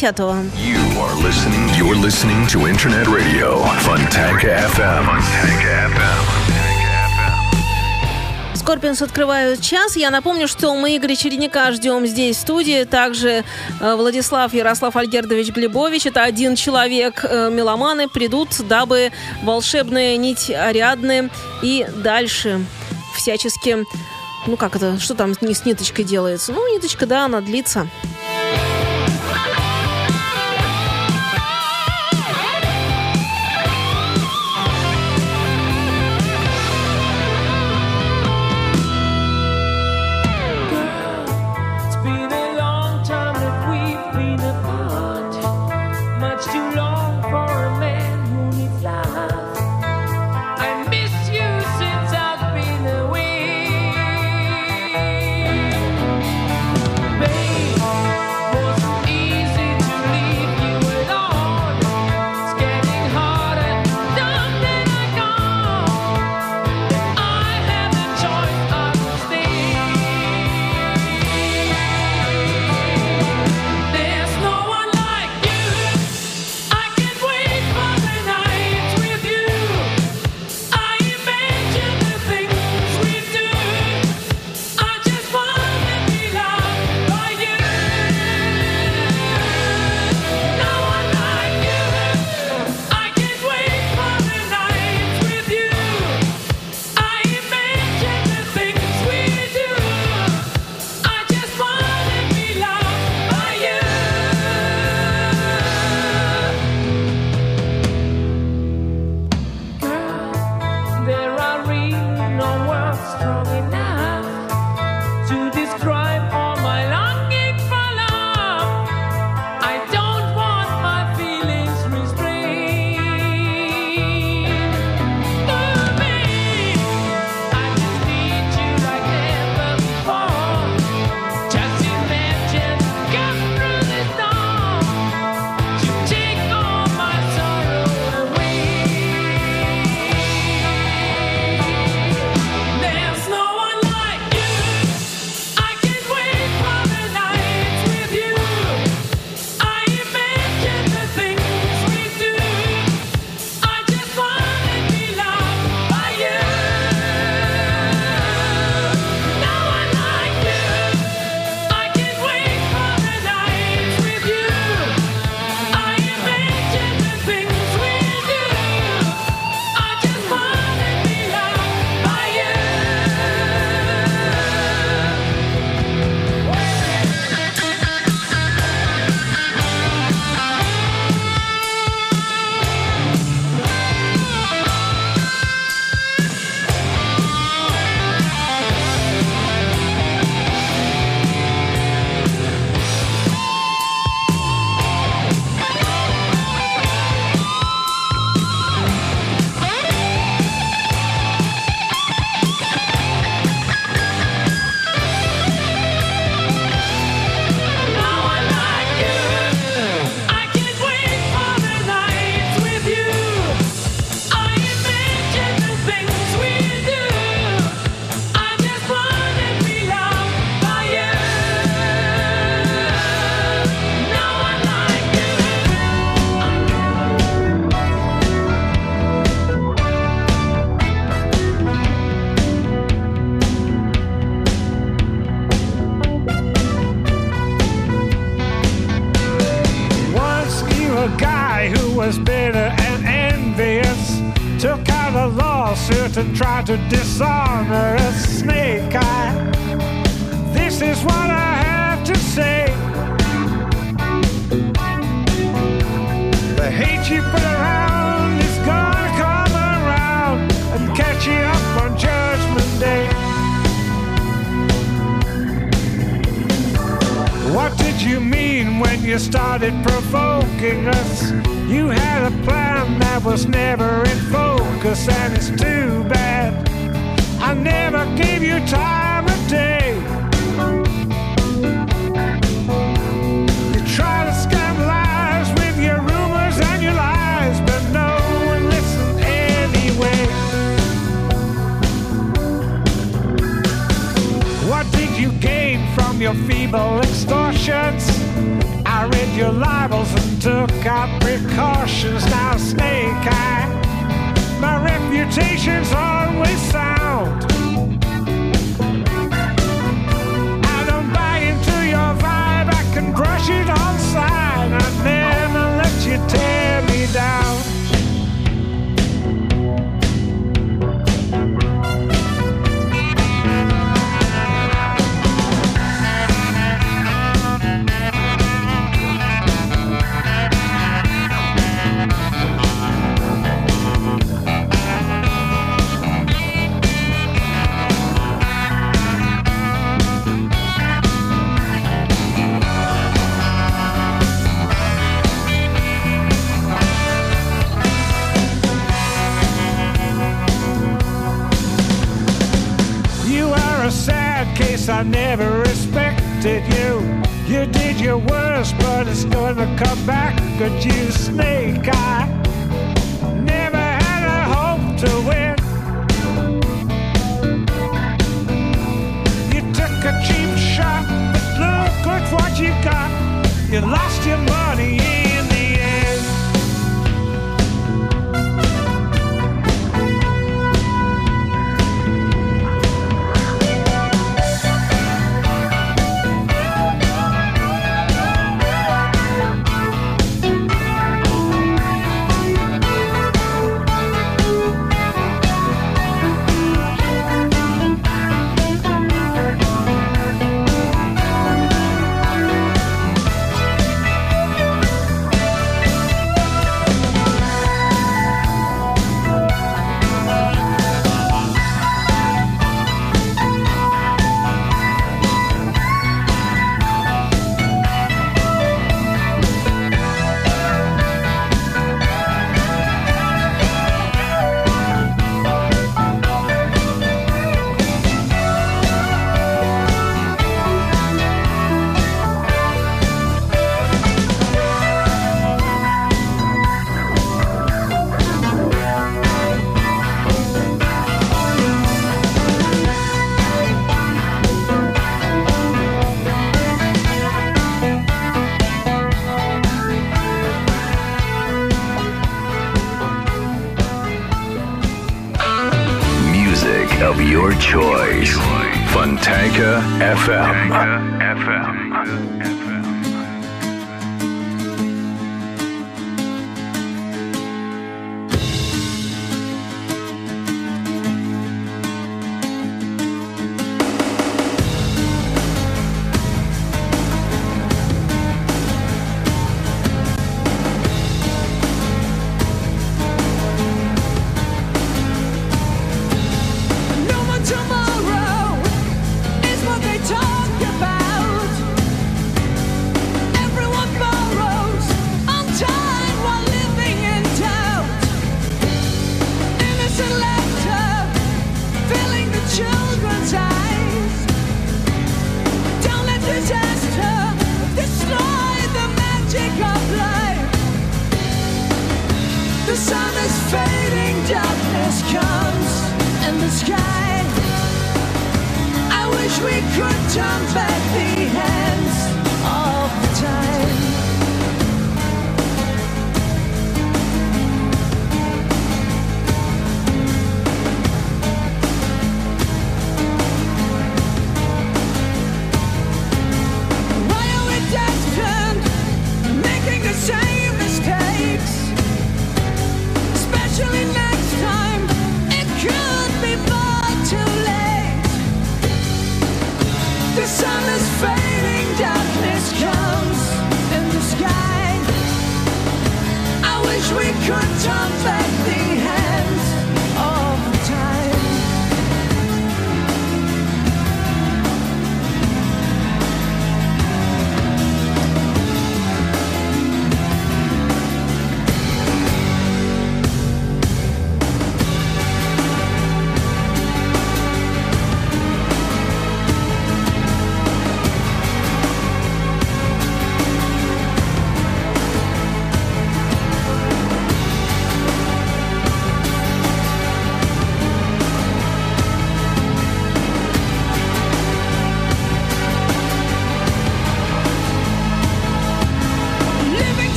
10-го. Скорпионс открывают час. Я напомню, что мы Игоря Чередника ждем здесь, в студии. Также э, Владислав Ярослав Альгердович Глебович. Это один человек. Э, меломаны придут, дабы волшебная нить Ариадны и дальше всячески... Ну как это? Что там не с ниточкой делается? Ну, ниточка, да, она длится.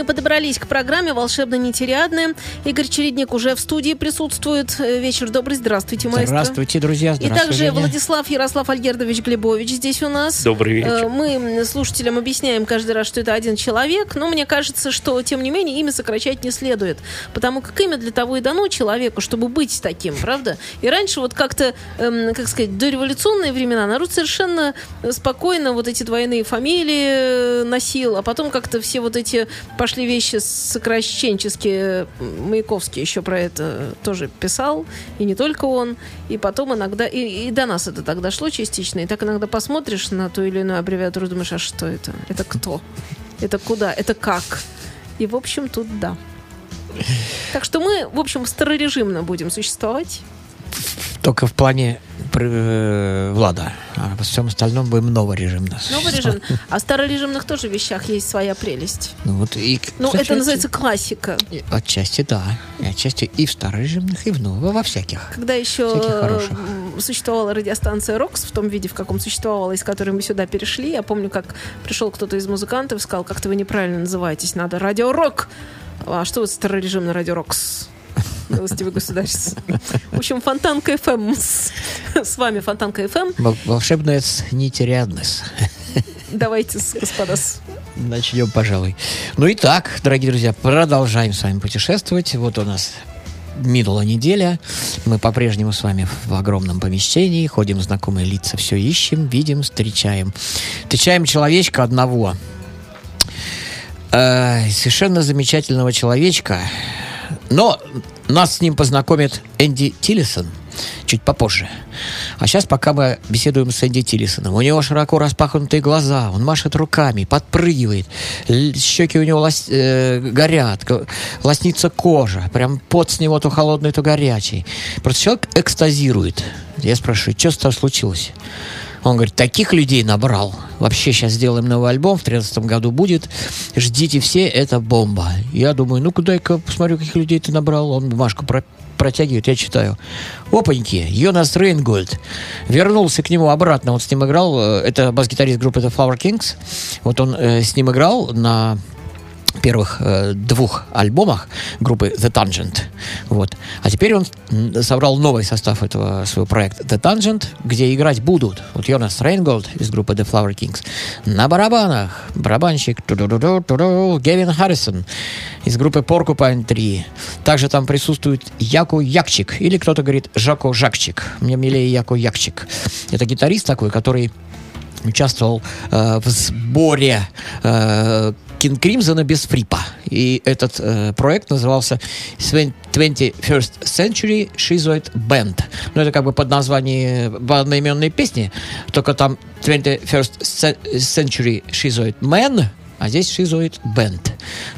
Мы и подобрались к программе «Волшебно-нетериадная». Игорь Чередник уже в студии присутствует. Э, Вечер добрый. Здравствуйте, маэстро. Здравствуйте, друзья. И Здравствуйте, также Женя. Владислав Ярослав Альгердович Глебович здесь у нас. Добрый вечер. Э, Мы м, слушателям объясняем каждый раз, что это один человек, но мне кажется, что, тем не менее, имя сокращать не следует. Потому как имя для того и дано человеку, чтобы быть таким, правда? И раньше вот как-то, эм, как сказать, до революционные времена народ совершенно спокойно вот эти двойные фамилии э, носил, а потом как-то все вот эти пошли вещи сокращенческие. Маяковский еще про это тоже писал, и не только он. И потом иногда, и, и до нас это так дошло частично, и так иногда посмотришь на ту или иную аббревиатуру, думаешь, а что это? Это кто? Это куда? Это как? И, в общем, тут да. Так что мы, в общем, старорежимно будем существовать. Только в плане э, Влада. А во всем остальном будем новорежимно. Новый режим. А в старорежимных тоже вещах есть своя прелесть. Ну, вот и, Ну, кстати, это называется классика. и- Отчасти да. И отчасти и в старорежимных, и в новых, во всяких. Когда еще Всяких существовала радиостанция «Рокс» в том виде, в каком существовала, из которой мы сюда перешли, я помню, как пришел кто-то из музыкантов и сказал, как-то вы неправильно называетесь, надо «Радио Рок». А что вот старорежимный «Радио Рокс»? Милостивый государство. В общем, Фонтанка ФМ. С, вами Фонтанка ФМ. Вол- Волшебная с нетериадность. Давайте, господа. Начнем, пожалуй. Ну и так, дорогие друзья, продолжаем с вами путешествовать. Вот у нас минула неделя. Мы по-прежнему с вами в огромном помещении. Ходим знакомые лица, все ищем, видим, встречаем. Встречаем человечка одного. Э, совершенно замечательного человечка. Но нас с ним познакомит Энди Тиллисон чуть попозже. А сейчас, пока мы беседуем с Энди Тиллисоном, у него широко распахнутые глаза, он машет руками, подпрыгивает, щеки у него лос- э, горят, лоснится кожа, прям пот с него то холодный, то горячий. Просто человек экстазирует. Я спрашиваю, что с тобой случилось? Он говорит, таких людей набрал. Вообще сейчас сделаем новый альбом, в 2013 году будет. Ждите все, это бомба. Я думаю, ну-ка дай-ка посмотрю, каких людей ты набрал. Он бумажку про- протягивает, я читаю. Опаньки, Йонас Рейнгольд. Вернулся к нему обратно, он с ним играл. э, Это бас-гитарист группы The Flower Kings. Вот он э, с ним играл на первых э, двух альбомах группы The Tangent. Вот. А теперь он собрал новый состав этого своего проекта The Tangent, где играть будут вот Йонас Рейнголд из группы The Flower Kings на барабанах, барабанщик Гевин Харрисон из группы Porcupine 3. Также там присутствует Яко Якчик, или кто-то говорит Жако Жакчик. Мне милее Яко Якчик. Это гитарист такой, который участвовал э, в сборе э, King Crimson без фрипа. И этот э, проект назывался Swen- 21st Century Shizoid Band. Ну, это как бы под название в одноименной песни, только там 21st Ce- Century Shizoid Man, а здесь Shizoid Band.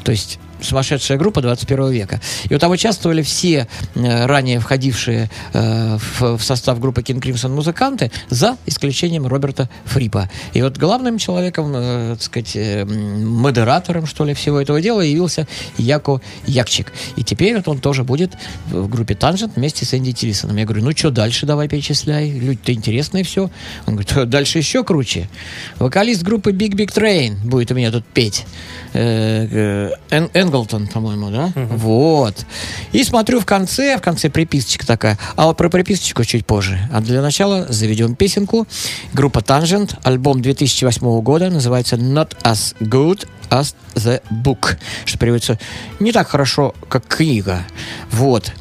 То есть сумасшедшая группа 21 века. И вот там участвовали все э, ранее входившие э, в, в состав группы King Crimson музыканты, за исключением Роберта Фрипа. И вот главным человеком, э, так сказать, э, модератором, что ли, всего этого дела явился Яко Якчик. И теперь вот он тоже будет в группе Танжент вместе с Энди Тиллисоном. Я говорю, ну что дальше давай перечисляй, люди-то интересные все. Он говорит, дальше еще круче. Вокалист группы Big Big Train будет у меня тут петь. Э, э, Энглтон, по-моему, да? Uh-huh. Вот. И смотрю в конце, в конце приписочка такая. А вот про приписочку чуть позже. А для начала заведем песенку. Группа Tangent, альбом 2008 года, называется Not As Good As The Book, что переводится «Не так хорошо, как книга». Вот.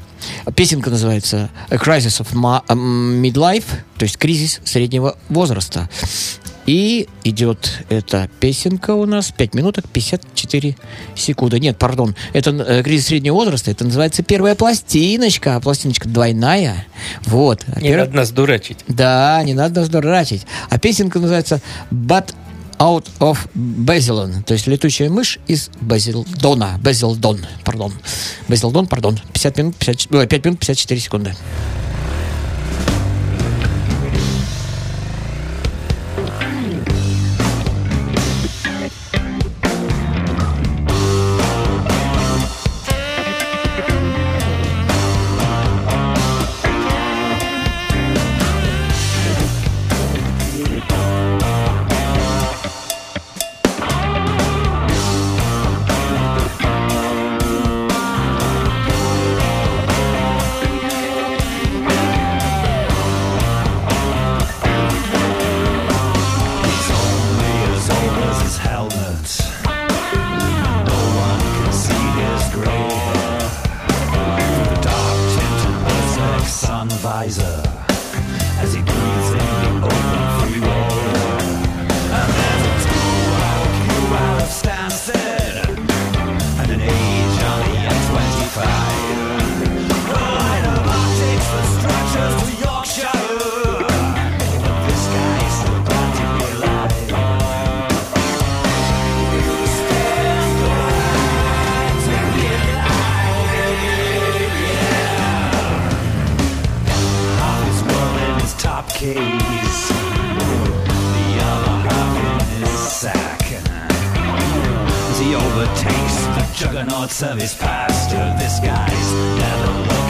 Песенка называется A Crisis of э, Midlife, то есть кризис среднего возраста. И идет эта песенка у нас 5 минуток 54 секунды. Нет, пардон, это э, кризис среднего возраста, это называется первая пластиночка, а пластиночка двойная. Вот. А не Пер... надо нас дурачить. Да, не надо нас дурачить. А песенка называется «But Out of Basildon, то есть летучая мышь из Базилдона. Базилдон, пардон. Базилдон, пардон. 50 минут, 50, 5 минут 54 секунды. Hey. Juggernaut service past your disguise. Never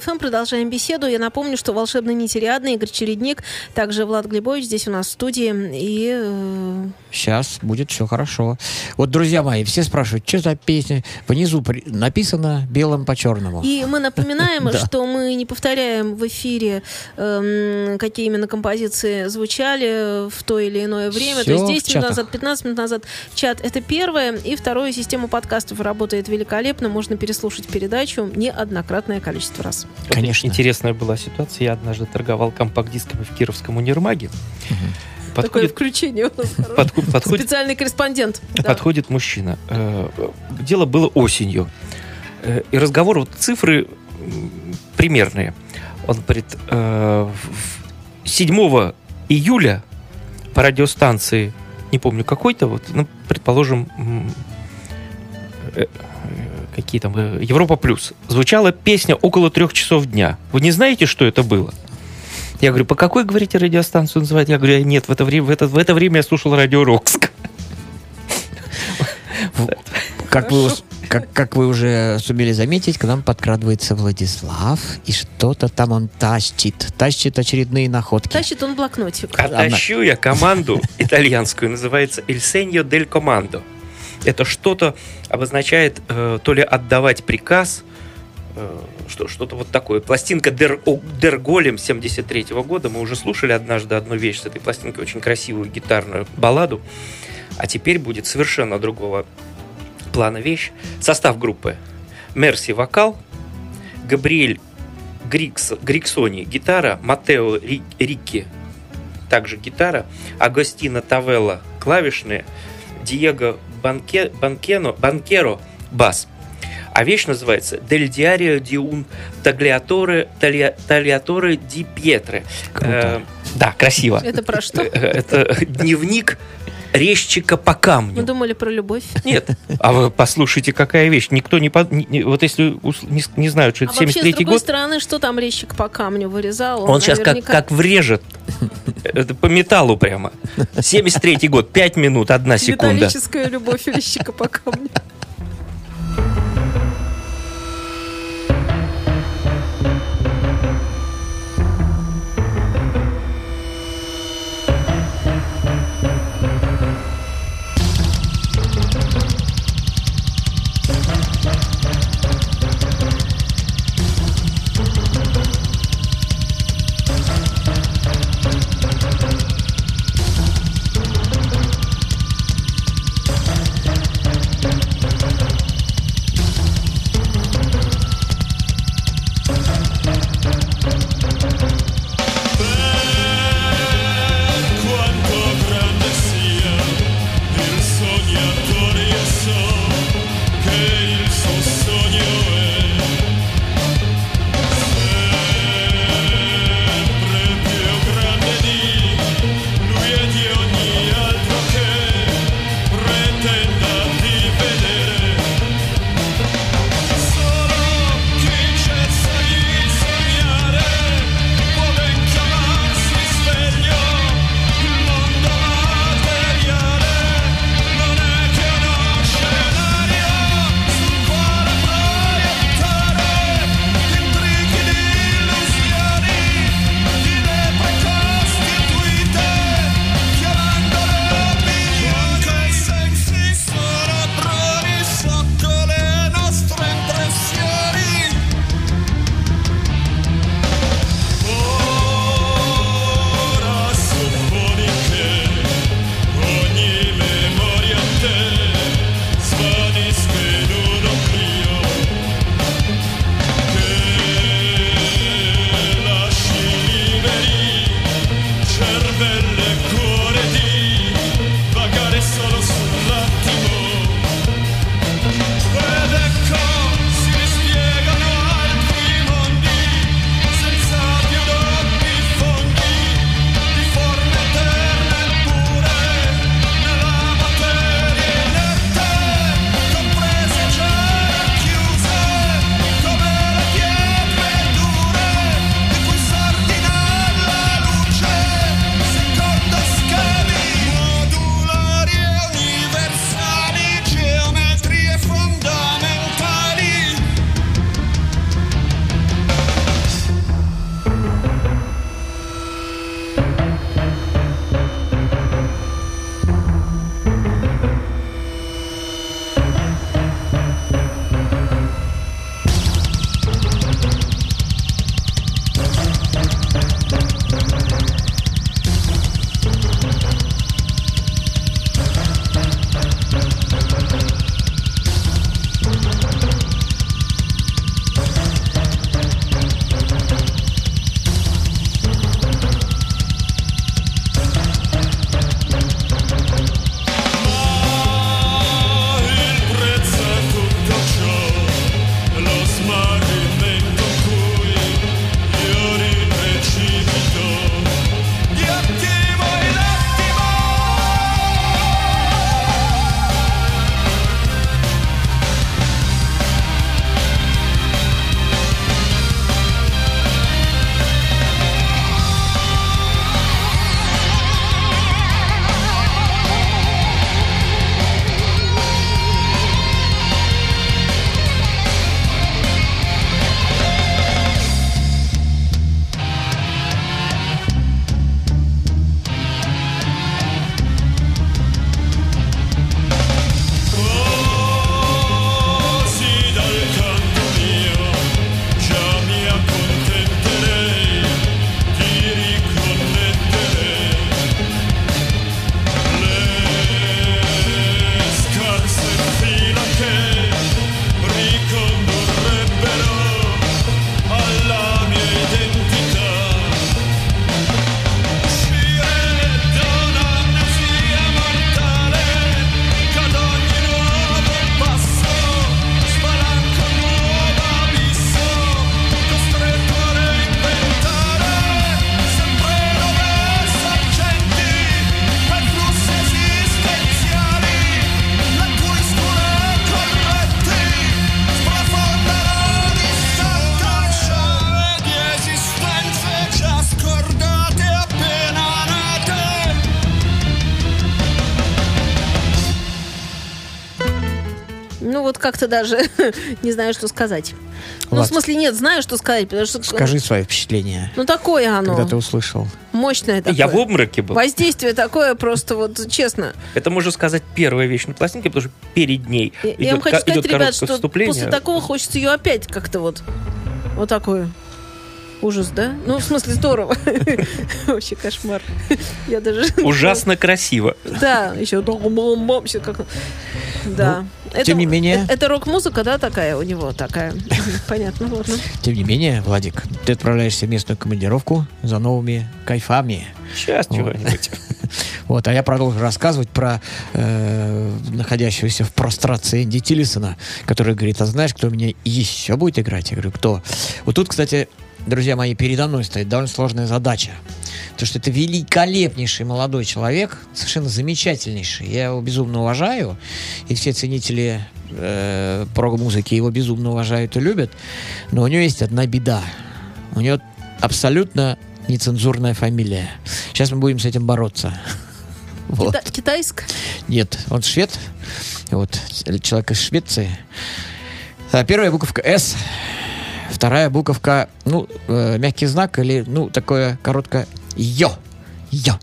ФМ. Продолжаем беседу. Я напомню, что волшебный нетериадный Игорь Чередник, также Влад Глебович здесь у нас в студии. И э, Сейчас будет все хорошо. Вот, друзья мои, все спрашивают, что за песня? Внизу при- написано белым по черному. И мы напоминаем, что мы не повторяем в эфире, эм, какие именно композиции звучали в то или иное время. То есть 10 минут назад, 15 минут назад чат это первое. И второе, система подкастов работает великолепно. Можно переслушать передачу неоднократное количество раз. Вот Конечно. Интересная была ситуация. Я однажды торговал компакт-дисками в Кировском универмаге. Такое Подходит, включение у нас подход- подходит, Специальный корреспондент. Да. подходит мужчина. Э, Дело было осенью. Э, И разговор, вот цифры примерные. Он говорит, э, в- 7 июля по радиостанции, не помню какой-то, вот, ну, предположим, э, э, какие там, э, Европа Плюс, звучала песня около трех часов дня. Вы не знаете, что это было? Я говорю, по какой, говорите, радиостанцию называют? Я говорю, нет, в это время, в это, в это время я слушал радио Рокск. Как вы, как, как вы уже сумели заметить, к нам подкрадывается Владислав, и что-то там он тащит. Тащит очередные находки. Тащит он блокнотик. А тащу я команду итальянскую, называется Il Segno del Comando. Это что-то обозначает э, то ли отдавать приказ, э, что, что-то вот такое. Пластинка О- Der Golem 73 года. Мы уже слушали однажды одну вещь с этой пластинкой, очень красивую гитарную балладу. А теперь будет совершенно другого плана вещь. Состав группы. Мерси вокал, Габриэль Грикс, Гриксони гитара, Матео Ри- Рикки также гитара, Агостино Тавелла клавишные, Диего Банке, Банкено, Банкеро бас. А вещь называется «Del diario di un tagliatore, taglia- tagliatore di pietre». Круто. Э, да, красиво. Это про что? Э, Это дневник резчика по Мы камню. думали про любовь. Нет. А вы послушайте, какая вещь. Никто не... под- не- вот если не, не знают, что А это вообще, с 73-й другой год, стороны, что там резчик по камню вырезал? он сейчас как, наверняка- как врежет. Это по металлу прямо. 73-й год, 5 минут, одна секунда. Металлическая любовь резчика по камню. Как-то даже не знаю, что сказать. Ну, в смысле, нет, знаю, что сказать, потому что... Скажи свои впечатления, Ну, такое оно. когда ты услышал. Мощное такое. Я в обмороке был. Воздействие такое просто вот честно. Это можно сказать первая вещь на пластинке, потому что перед ней Я, идет, вам хочу сказать, ребят, что вступление. после такого хочется ее опять как-то вот... Вот такое. Ужас, да? Ну, в смысле, здорово. Вообще кошмар. Я даже... Ужасно красиво. Да, еще как... Да. Это- Ну, тем не менее- Это, это рок-музыка, да, такая у него такая? Понятно, ладно. Тем не менее, Владик, ты отправляешься в местную командировку за новыми кайфами. Сейчас Вот. чего-нибудь. Вот, а я продолжу рассказывать про э, находящегося в прострации Энди Тиллисона, который говорит, а знаешь, кто у меня еще будет играть? Я говорю, кто? Вот тут, кстати, друзья мои, передо мной стоит довольно сложная задача. Потому что это великолепнейший молодой человек, совершенно замечательнейший. Я его безумно уважаю, и все ценители э, прог-музыки его безумно уважают и любят. Но у него есть одна беда. У него абсолютно нецензурная фамилия. Сейчас мы будем с этим бороться. Вот. Кита- Китайск? Нет, он швед. Вот, человек из Швеции. А, Первая буковка «С», вторая буковка, ну, э, мягкий знак или, ну, такое короткое «Ё». «Ё».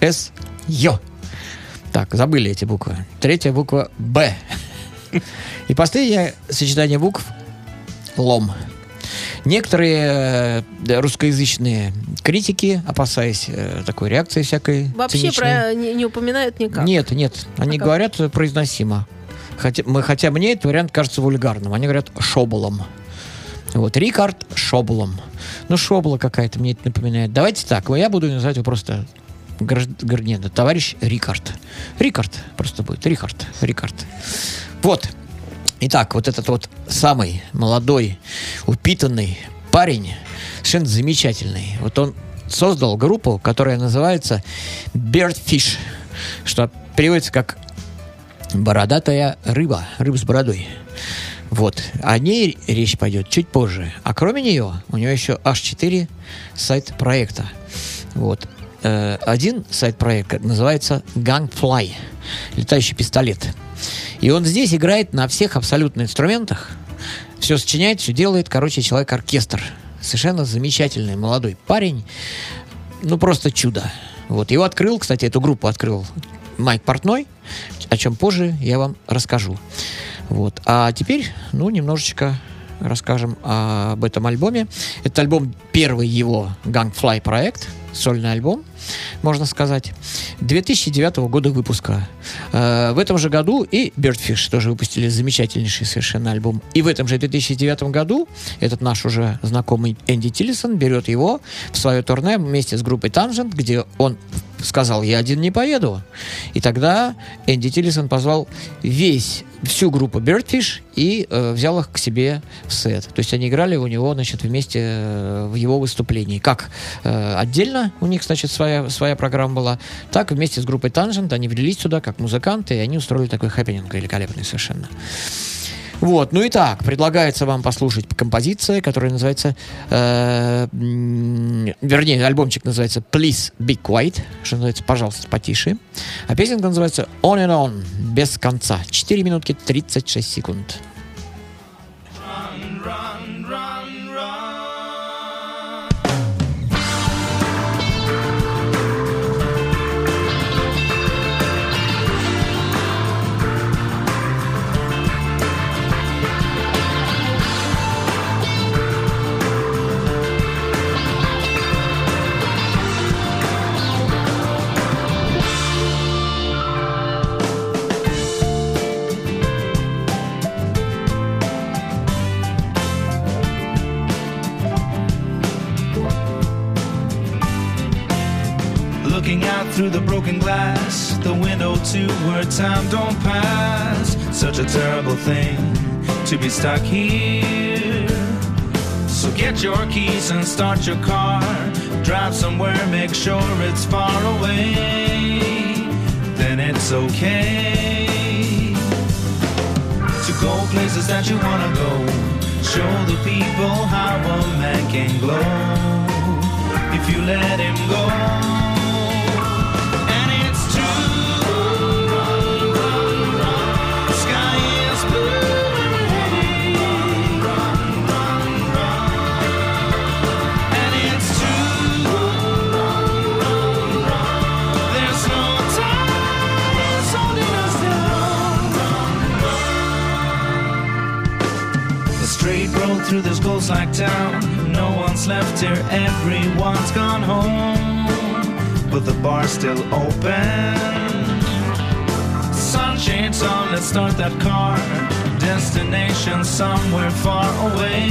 «С», «Ё». Так, забыли эти буквы. Третья буква «Б». И последнее сочетание букв «Лом». Некоторые э, русскоязычные критики, опасаясь э, такой реакции всякой Вообще циничной, про не, не упоминают никак. нет, нет, они А говорят произносимо. Хотя, мы, хотя мне этот вариант кажется вульгарным. Они говорят шоболом. Вот, Рикард Шоблом. Ну, шобла какая-то мне это напоминает. Давайте так, я буду называть его просто гражд- гр- нет, товарищ Рикард. Рикард просто будет. Рихард. Рикард. Вот. Итак, вот этот вот самый молодой, упитанный парень, совершенно замечательный. Вот он создал группу, которая называется Birdfish, что переводится как бородатая рыба, рыба с бородой. Вот. О ней речь пойдет чуть позже. А кроме нее, у нее еще аж 4 сайт-проекта. Вот. Э, Один сайт-проект называется Gangfly, летающий пистолет. И он здесь играет на всех абсолютно инструментах. Все сочиняет, все делает. Короче, человек-оркестр. Совершенно замечательный молодой парень. Ну, просто чудо. Вот. Его открыл, кстати, эту группу открыл Майк Портной, о чем позже я вам расскажу. Вот. А теперь, ну, немножечко расскажем об этом альбоме. Это альбом первый его Gangfly проект, сольный альбом, можно сказать, 2009 года выпуска. Э, в этом же году и Birdfish тоже выпустили замечательнейший совершенно альбом. И в этом же 2009 году этот наш уже знакомый Энди Тиллисон берет его в свое турне вместе с группой Tangent, где он сказал, я один не поеду. И тогда Энди Тиллисон позвал весь, всю группу Birdfish и э, взял их к себе в сет. То есть они играли у него, значит, вместе э, в его выступлении. Как э, отдельно у них, значит, своя, своя программа была, так вместе с группой Tangent они влились сюда как музыканты, и они устроили такой хэппенинг великолепный совершенно. Вот, ну и так, предлагается вам послушать композиция, которая называется, э, вернее, альбомчик называется Please Be Quiet, что называется, пожалуйста, потише. А песенка называется On and On, без конца. 4 минутки 36 секунд. Looking out through the broken glass, the window to where time don't pass. Such a terrible thing to be stuck here. So get your keys and start your car. Drive somewhere, make sure it's far away. Then it's okay to go places that you wanna go. Show the people how a man can glow if you let him go. Here, everyone's gone home. But the bar's still open. Sunshades on, let's start that car. Destination somewhere far away.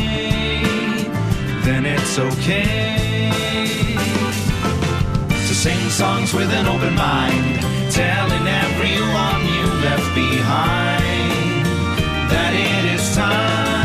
Then it's okay to sing songs with an open mind, telling everyone you left behind that it is time.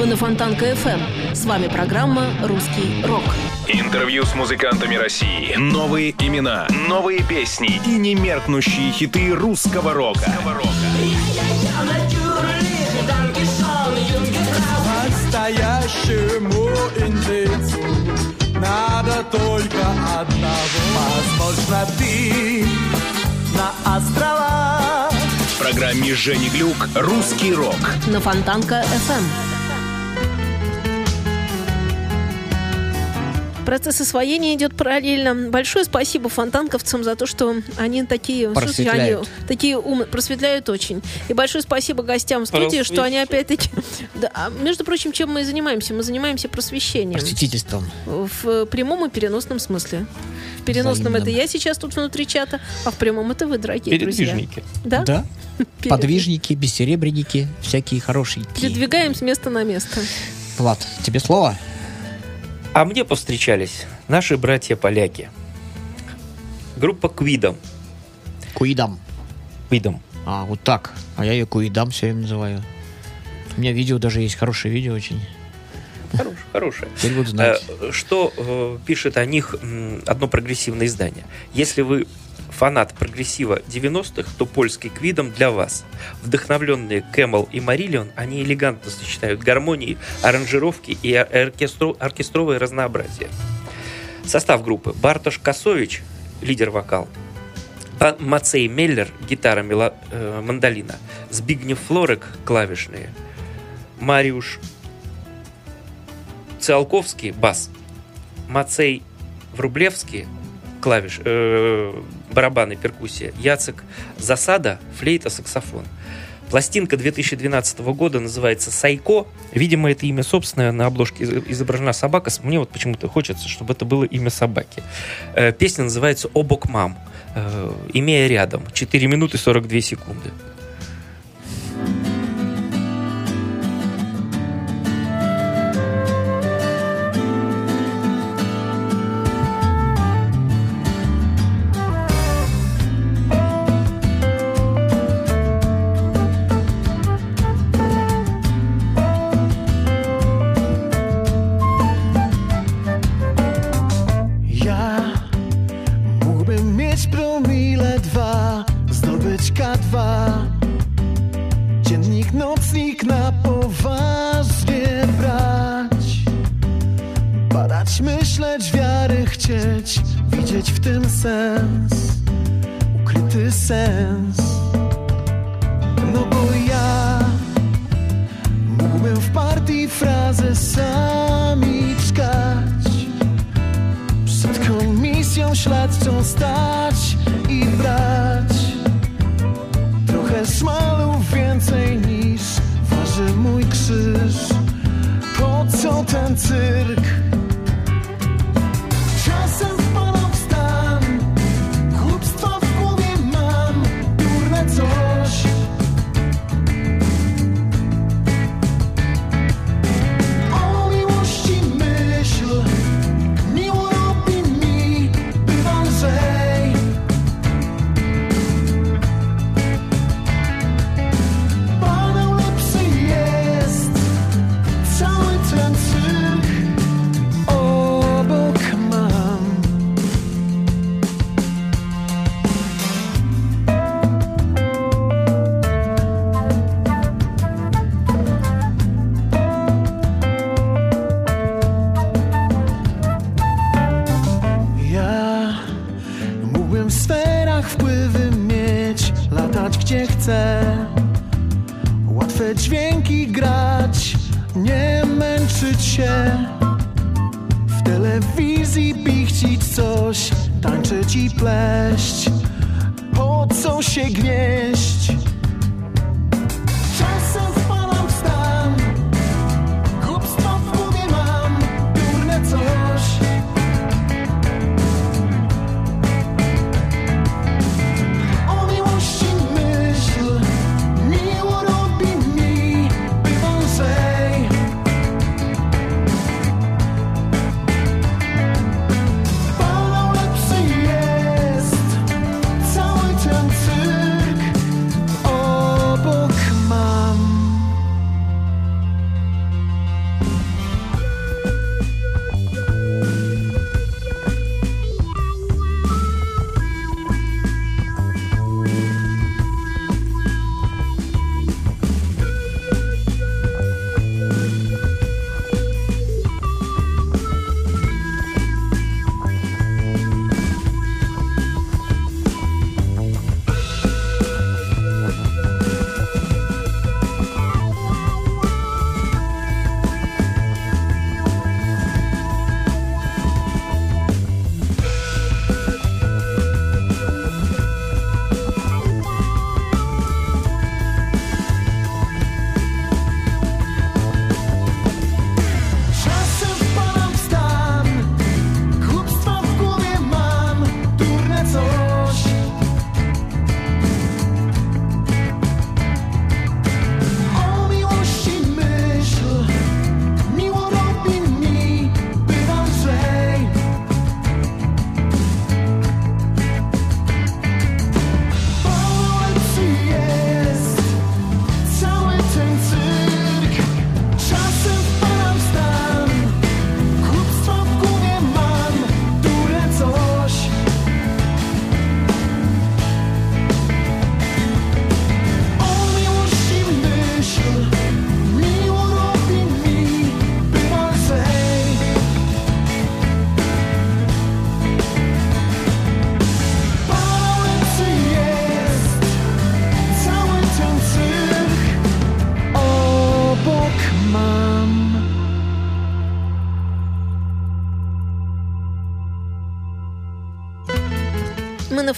Вы на Фонтанка FM. С вами программа «Русский рок». Интервью с музыкантами России. Новые имена, новые песни и немеркнущие хиты русского рока. Настоящему индейцу надо только одного. Возможно, ты на островах В программе Жени Глюк «Русский рок». На Фонтанка Процесс освоения идет параллельно. Большое спасибо фонтанковцам за то, что они такие, слушайте, они такие умные, просветляют очень. И большое спасибо гостям в студии, что они опять-таки... Да, а, между прочим, чем мы и занимаемся? Мы занимаемся просвещением. Просветительством. В прямом и переносном смысле. В переносном это Взаимном. я сейчас тут внутри чата, а в прямом это вы, дорогие Передвижники. друзья. Да? Да. Перед- Подвижники, бессеребренники, всякие хорошие. Передвигаем с места на место. Влад, тебе слово? А мне повстречались наши братья-поляки. Группа Квидом. Куидам. Квидом. А, вот так. А я ее Куидам все время называю. У меня видео даже есть, хорошее видео очень. Хорош, хорошая. Теперь буду знать. Э, Что э, пишет о них одно прогрессивное издание? Если вы фанат прогрессива 90-х, то польский Quidam для вас. Вдохновленные Camel и Marillion, они элегантно сочетают гармонии, аранжировки и оркестру- оркестровое разнообразие. Состав группы. Бартош Косович, лидер вокал. Ба- Мацей Меллер, гитара, мело- э, мандолина. Збигнев Флорек, клавишные. Мариуш Циолковский, бас. Мацей Врублевский, клавиш, э, барабаны, перкуссия. Яцек Засада, флейта, саксофон. Пластинка 2012 года называется «Сайко». Видимо, это имя собственное. На обложке из- изображена собака. Мне вот почему-то хочется, чтобы это было имя собаки. Э, Песня называется «Обок мам», э, имея рядом. 4 минуты 42 секунды.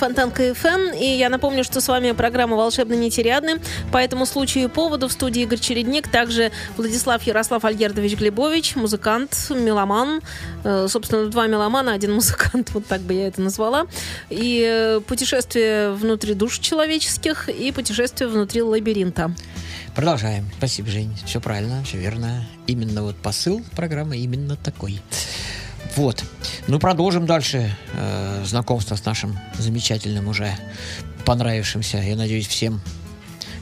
Фонтанка FM, и я напомню, что с вами программа «Волшебные нетериадны». По этому случаю и поводу в студии Игорь Чередник, также Владислав Ярослав Альгердович Глебович, музыкант, меломан. Э, Собственно, два меломана, один музыкант, вот так бы я это назвала. И э, путешествие внутри душ человеческих, и путешествие внутри лабиринта. Продолжаем. Спасибо, Жень. Все правильно, все верно. Именно вот посыл программы именно такой. Вот. Ну, продолжим дальше э, знакомство с нашим замечательным уже понравившимся, я надеюсь, всем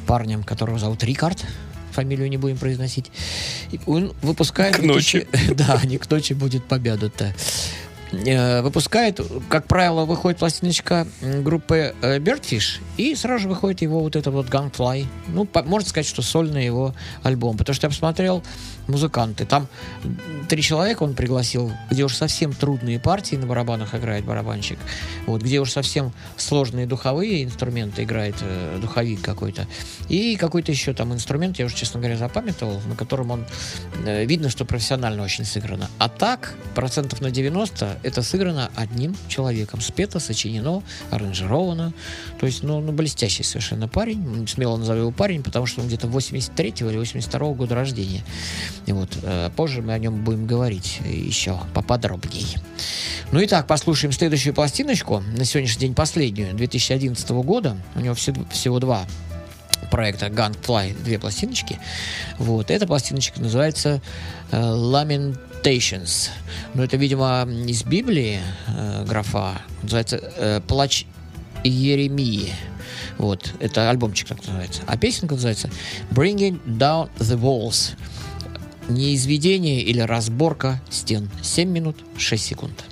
парнем, которого зовут Рикард. Фамилию не будем произносить. И он выпускает... К ночи. 2000 Да, не к ночи будет победа-то. Э, Выпускает, как правило, выходит пластиночка группы э, Birdfish, и сразу же выходит его вот это вот Gunfly. Ну, по- можно сказать, что сольный его альбом. Потому что я посмотрел музыканты. Там три человека он пригласил, где уж совсем трудные партии на барабанах играет барабанщик. Вот, где уж совсем сложные духовые инструменты играет э, духовик какой-то. И какой-то еще там инструмент, я уже, честно говоря, запамятовал, на котором он э, видно, что профессионально очень сыграно. А так, процентов на 90 это сыграно одним человеком. Спето, сочинено, аранжировано. То есть, ну, ну блестящий совершенно парень. Смело назову его парень, потому что он где-то 83 или 82 года рождения. И вот э, позже мы о нем будем говорить еще поподробнее. Ну и так, послушаем следующую пластиночку, на сегодняшний день последнюю, 2011 года. У него всего, всего два проекта Gunfly, две пластиночки. Вот, эта пластиночка называется э, Lamentations. Ну, это, видимо, из Библии э, графа. Называется э, Плач Еремии. Вот, это альбомчик так называется. А песенка называется Bringing Down the Walls. Неизведение или разборка стен. 7 минут 6 секунд.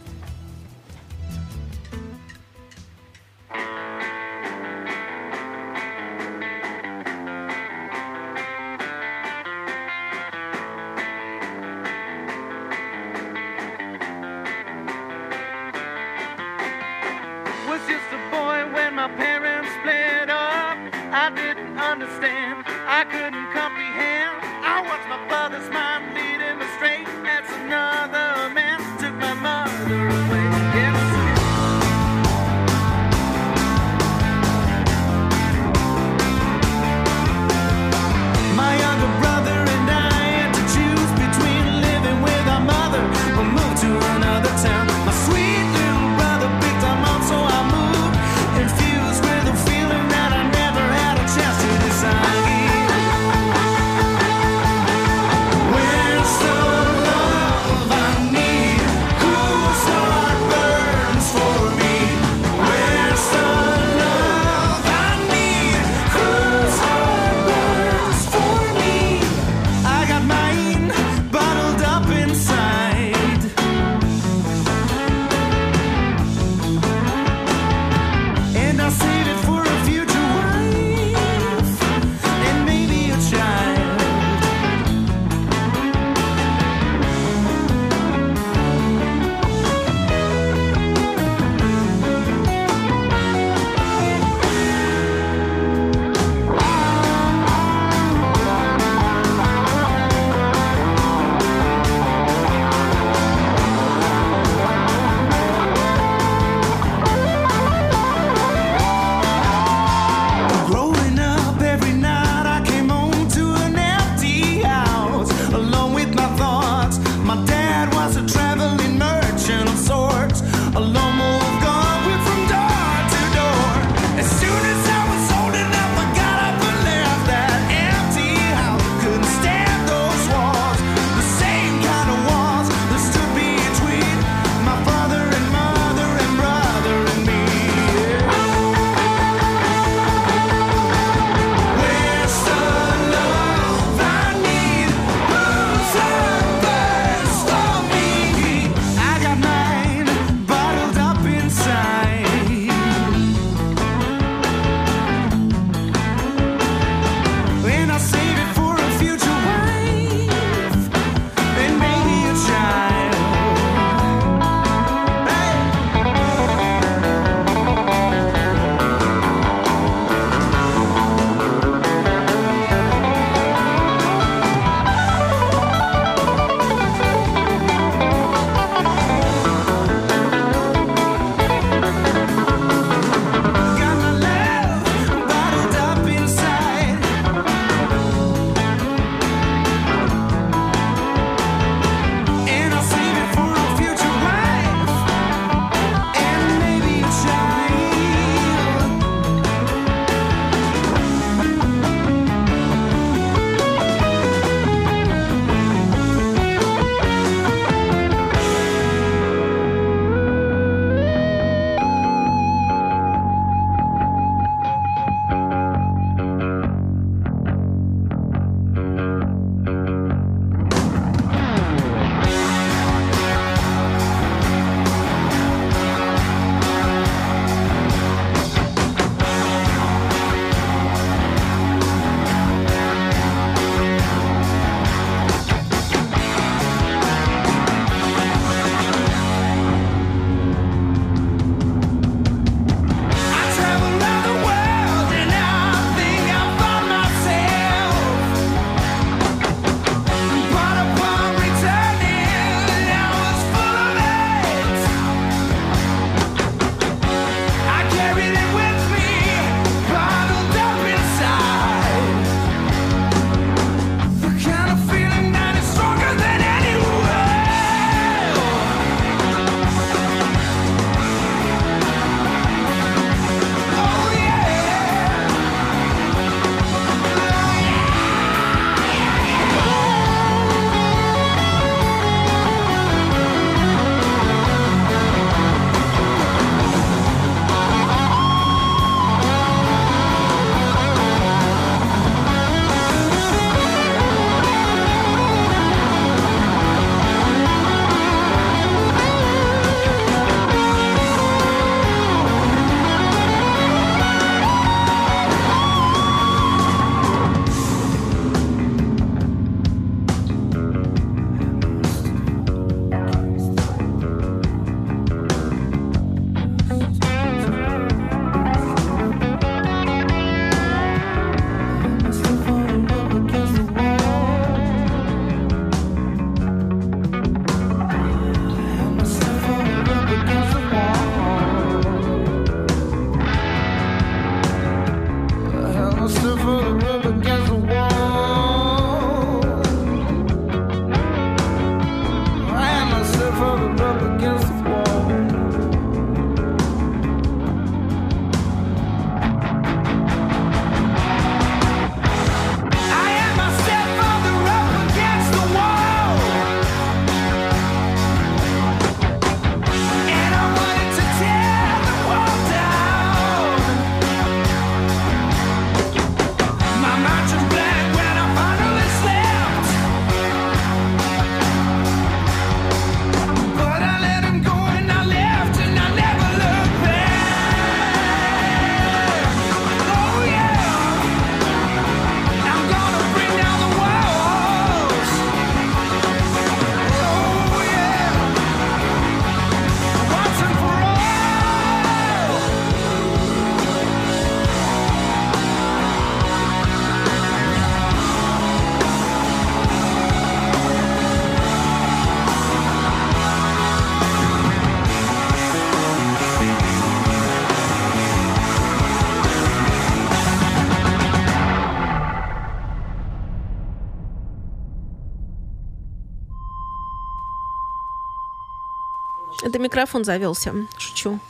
Микрофон завелся. Шучу.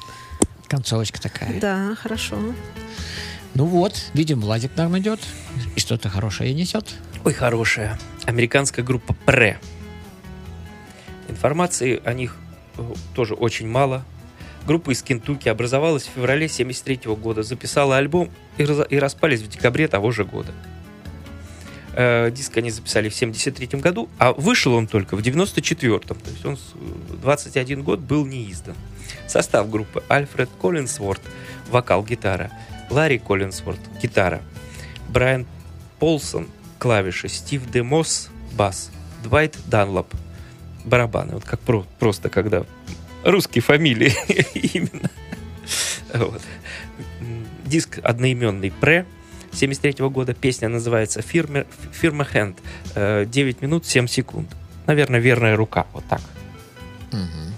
Концовочка такая. Да, хорошо. Ну вот, видим, Владик нам идет. И что-то хорошее несет. Ой, хорошая. Американская группа Пре. Информации о них э, тоже очень мало. Группа из Кентукки образовалась в феврале 73 года, записала альбом и, раз- и распались в декабре того же года. Э, диск они записали в 73 году, а вышел он только в 94-м. То есть он с- э, 21 год был не издан. Состав группы Альфред Коллинсворт, вокал, гитара, Ларри Коллинсворт, гитара, Брайан Полсон, клавиши, Стив Демос, бас, Двайт Данлоп, барабаны. Вот как про- просто, когда русские фамилии именно. Вот. Диск одноименный Пре 73 года. Песня называется Фирма, Фирма Hand. 9 минут 7 секунд. Наверное, верная рука. Вот так. Life